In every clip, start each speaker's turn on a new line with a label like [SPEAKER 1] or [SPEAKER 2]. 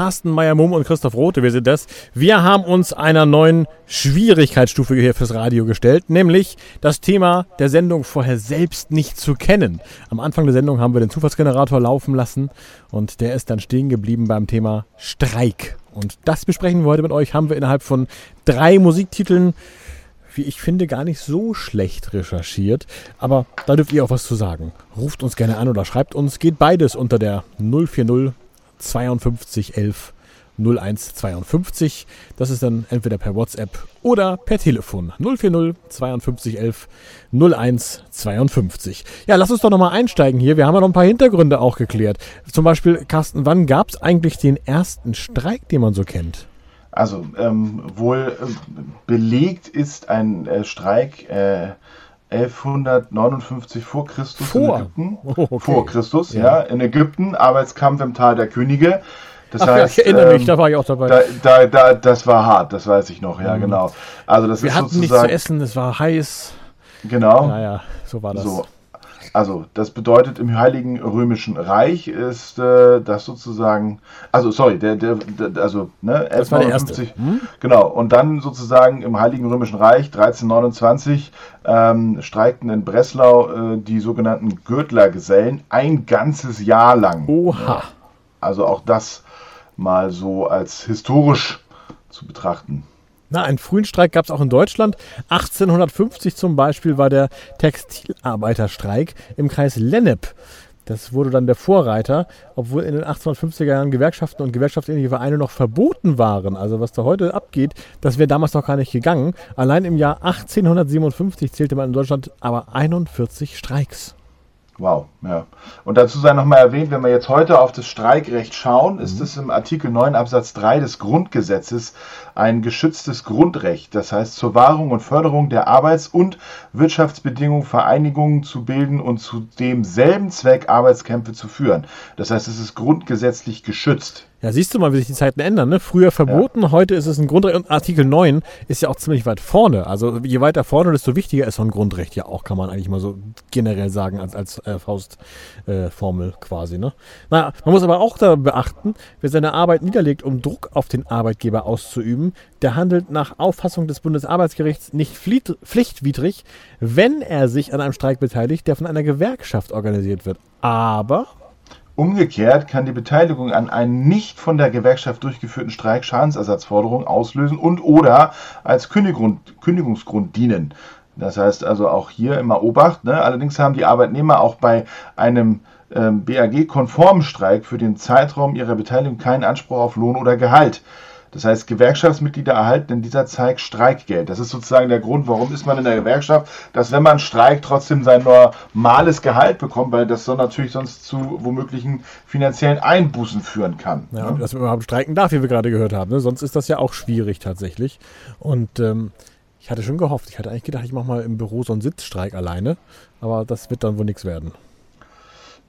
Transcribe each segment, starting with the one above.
[SPEAKER 1] Carsten Meyer-Mumm und Christoph Rote, wir sind das. Wir haben uns einer neuen Schwierigkeitsstufe hier fürs Radio gestellt, nämlich das Thema der Sendung vorher selbst nicht zu kennen. Am Anfang der Sendung haben wir den Zufallsgenerator laufen lassen und der ist dann stehen geblieben beim Thema Streik. Und das besprechen wir heute mit euch, haben wir innerhalb von drei Musiktiteln wie ich finde, gar nicht so schlecht recherchiert. Aber da dürft ihr auch was zu sagen. Ruft uns gerne an oder schreibt uns. Geht beides unter der 040 52 11 01 52. Das ist dann entweder per WhatsApp oder per Telefon 040 52 11 01 52. Ja, lass uns doch nochmal einsteigen hier. Wir haben ja noch ein paar Hintergründe auch geklärt. Zum Beispiel, Carsten, wann gab es eigentlich den ersten Streik, den man so kennt?
[SPEAKER 2] Also, ähm, wohl äh, belegt ist ein äh, Streik äh, 1159 vor Christus
[SPEAKER 1] vor.
[SPEAKER 2] in Ägypten.
[SPEAKER 1] Oh, okay.
[SPEAKER 2] Vor Christus,
[SPEAKER 1] Ja.
[SPEAKER 2] ja. in Ägypten, Arbeitskampf im Tal der Könige. Das
[SPEAKER 1] Ach ja,
[SPEAKER 2] heißt,
[SPEAKER 1] ich erinnere mich,
[SPEAKER 2] ähm,
[SPEAKER 1] da war ich auch dabei.
[SPEAKER 2] da, da, da, das war hart, das weiß ich noch, ja,
[SPEAKER 1] Mhm.
[SPEAKER 2] genau. Also das
[SPEAKER 1] Wir
[SPEAKER 2] ist
[SPEAKER 1] hatten nichts zu essen, es war heiß.
[SPEAKER 2] genau,
[SPEAKER 1] Naja, so war das.
[SPEAKER 2] so. Also das bedeutet im Heiligen Römischen Reich ist äh, das sozusagen, also sorry, der, der, der also ne,
[SPEAKER 1] Das war der erste.
[SPEAKER 2] 1159,
[SPEAKER 1] Hm?
[SPEAKER 2] Genau, und dann sozusagen im Heiligen Römischen Reich 1329 ähm, streikten in Breslau äh, die sogenannten Gürtlergesellen ein ganzes Jahr lang.
[SPEAKER 1] Oha.
[SPEAKER 2] Also auch das mal so als historisch zu betrachten.
[SPEAKER 1] Na, einen frühen Streik gab es auch in Deutschland. 1850 zum Beispiel war der Textilarbeiterstreik im Kreis Lennep. Das wurde dann der Vorreiter, obwohl in den 1850er Jahren Gewerkschaften und gewerkschaftsähnliche Vereine noch verboten waren. Also was da heute abgeht, das wäre damals noch gar nicht gegangen. Allein im Jahr 1857 zählte man in Deutschland aber 41 Streiks.
[SPEAKER 2] Wow, ja. Und dazu sei nochmal erwähnt, wenn wir jetzt heute auf das Streikrecht schauen, ist
[SPEAKER 1] Mhm.
[SPEAKER 2] es im Artikel 9 Absatz 3 des Grundgesetzes ein geschütztes Grundrecht. Das heißt, zur Wahrung und Förderung der Arbeits- und Wirtschaftsbedingungen Vereinigungen zu bilden und zu demselben Zweck Arbeitskämpfe zu führen. Das heißt, es ist grundgesetzlich geschützt.
[SPEAKER 1] Ja, siehst du mal, wie sich die Zeiten ändern. Ne? Früher verboten, heute ist es ein Grundrecht. Und Artikel 9 ist ja auch ziemlich weit vorne. Also je weiter vorne, desto wichtiger ist so ein Grundrecht ja auch, kann man eigentlich mal so generell sagen, als, als äh, Faustformel äh, quasi. Ne? Naja, man muss aber auch da beachten, wer seine Arbeit niederlegt, um Druck auf den Arbeitgeber auszuüben, der handelt nach Auffassung des Bundesarbeitsgerichts nicht pflicht- pflichtwidrig, wenn er sich an einem Streik beteiligt, der von einer Gewerkschaft organisiert wird. Aber
[SPEAKER 2] Umgekehrt kann die Beteiligung an einen nicht von der Gewerkschaft durchgeführten Streik Schadensersatzforderungen auslösen und oder als Kündigung, Kündigungsgrund dienen. Das heißt also auch hier immer Obacht. Ne? Allerdings haben die Arbeitnehmer auch bei einem ähm, BAG-konformen Streik für den Zeitraum ihrer Beteiligung keinen Anspruch auf Lohn oder Gehalt. Das heißt, Gewerkschaftsmitglieder erhalten in dieser Zeit Streikgeld. Das ist sozusagen der Grund, warum ist man in der Gewerkschaft, dass wenn man streikt, trotzdem sein normales Gehalt bekommt, weil das so natürlich sonst zu womöglichen finanziellen Einbußen führen kann.
[SPEAKER 1] Ja,
[SPEAKER 2] ne?
[SPEAKER 1] und dass man überhaupt streiken darf, wie wir gerade gehört haben. Ne? Sonst ist das ja auch schwierig tatsächlich. Und ähm, ich hatte schon gehofft, ich hatte eigentlich gedacht, ich mache mal im Büro so einen Sitzstreik alleine. Aber das wird dann wohl nichts werden.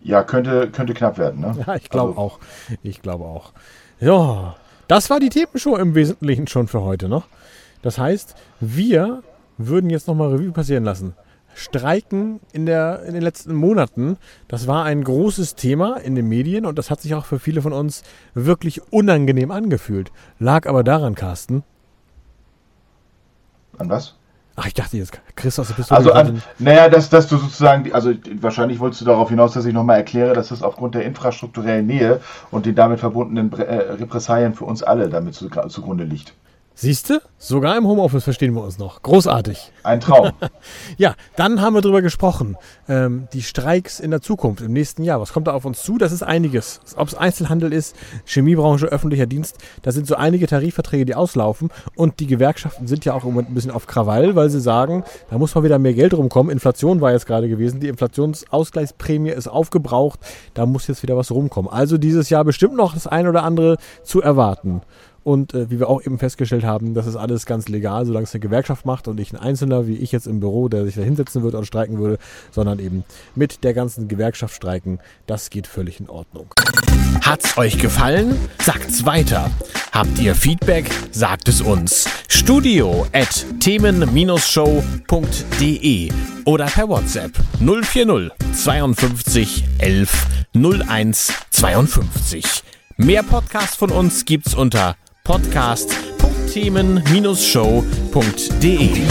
[SPEAKER 2] ja könnte, könnte knapp werden. Ne?
[SPEAKER 1] Ja, ich glaube
[SPEAKER 2] Also,
[SPEAKER 1] auch. Ich glaube auch. Ja, das war die Themenshow im Wesentlichen schon für heute noch. Das heißt, wir würden jetzt nochmal Revue passieren lassen. Streiken in, der, in den letzten Monaten, das war ein großes Thema in den Medien und das hat sich auch für viele von uns wirklich unangenehm angefühlt. Lag aber daran, Carsten.
[SPEAKER 2] An was?
[SPEAKER 1] Ach, ich dachte jetzt, Christoph, du bist so
[SPEAKER 2] Also, an, naja, dass, dass du sozusagen, also wahrscheinlich wolltest du darauf hinaus, dass ich nochmal erkläre, dass das aufgrund der infrastrukturellen Nähe und den damit verbundenen äh, Repressalien für uns alle damit zu, zugrunde liegt.
[SPEAKER 1] Siehst du? Sogar im Homeoffice verstehen wir uns noch. Großartig.
[SPEAKER 2] Ein Traum.
[SPEAKER 1] Ja, dann haben wir darüber gesprochen. Ähm, die Streiks in der Zukunft, im nächsten Jahr. Was kommt da auf uns zu? Das ist einiges. Ob es Einzelhandel ist, Chemiebranche, öffentlicher Dienst, da sind so einige Tarifverträge, die auslaufen. Und die Gewerkschaften sind ja auch im Moment ein bisschen auf Krawall, weil sie sagen, da muss mal wieder mehr Geld rumkommen. Inflation war jetzt gerade gewesen. Die Inflationsausgleichsprämie ist aufgebraucht. Da muss jetzt wieder was rumkommen. Also dieses Jahr bestimmt noch das ein oder andere zu erwarten.
[SPEAKER 3] Und äh, wie wir auch eben festgestellt haben, das ist alles ganz legal, solange es eine Gewerkschaft macht und nicht ein Einzelner, wie ich jetzt im Büro, der sich da hinsetzen würde und streiken würde, sondern eben mit der ganzen Gewerkschaft streiken. Das geht völlig in Ordnung.
[SPEAKER 1] Hat's euch gefallen? Sagt's weiter. Habt ihr Feedback? Sagt es uns. Studio at themen-show.de oder per WhatsApp 040 52 11 01 52. Mehr Podcasts von uns gibt's unter podcast.themen-show.de.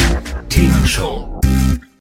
[SPEAKER 1] Themenshow.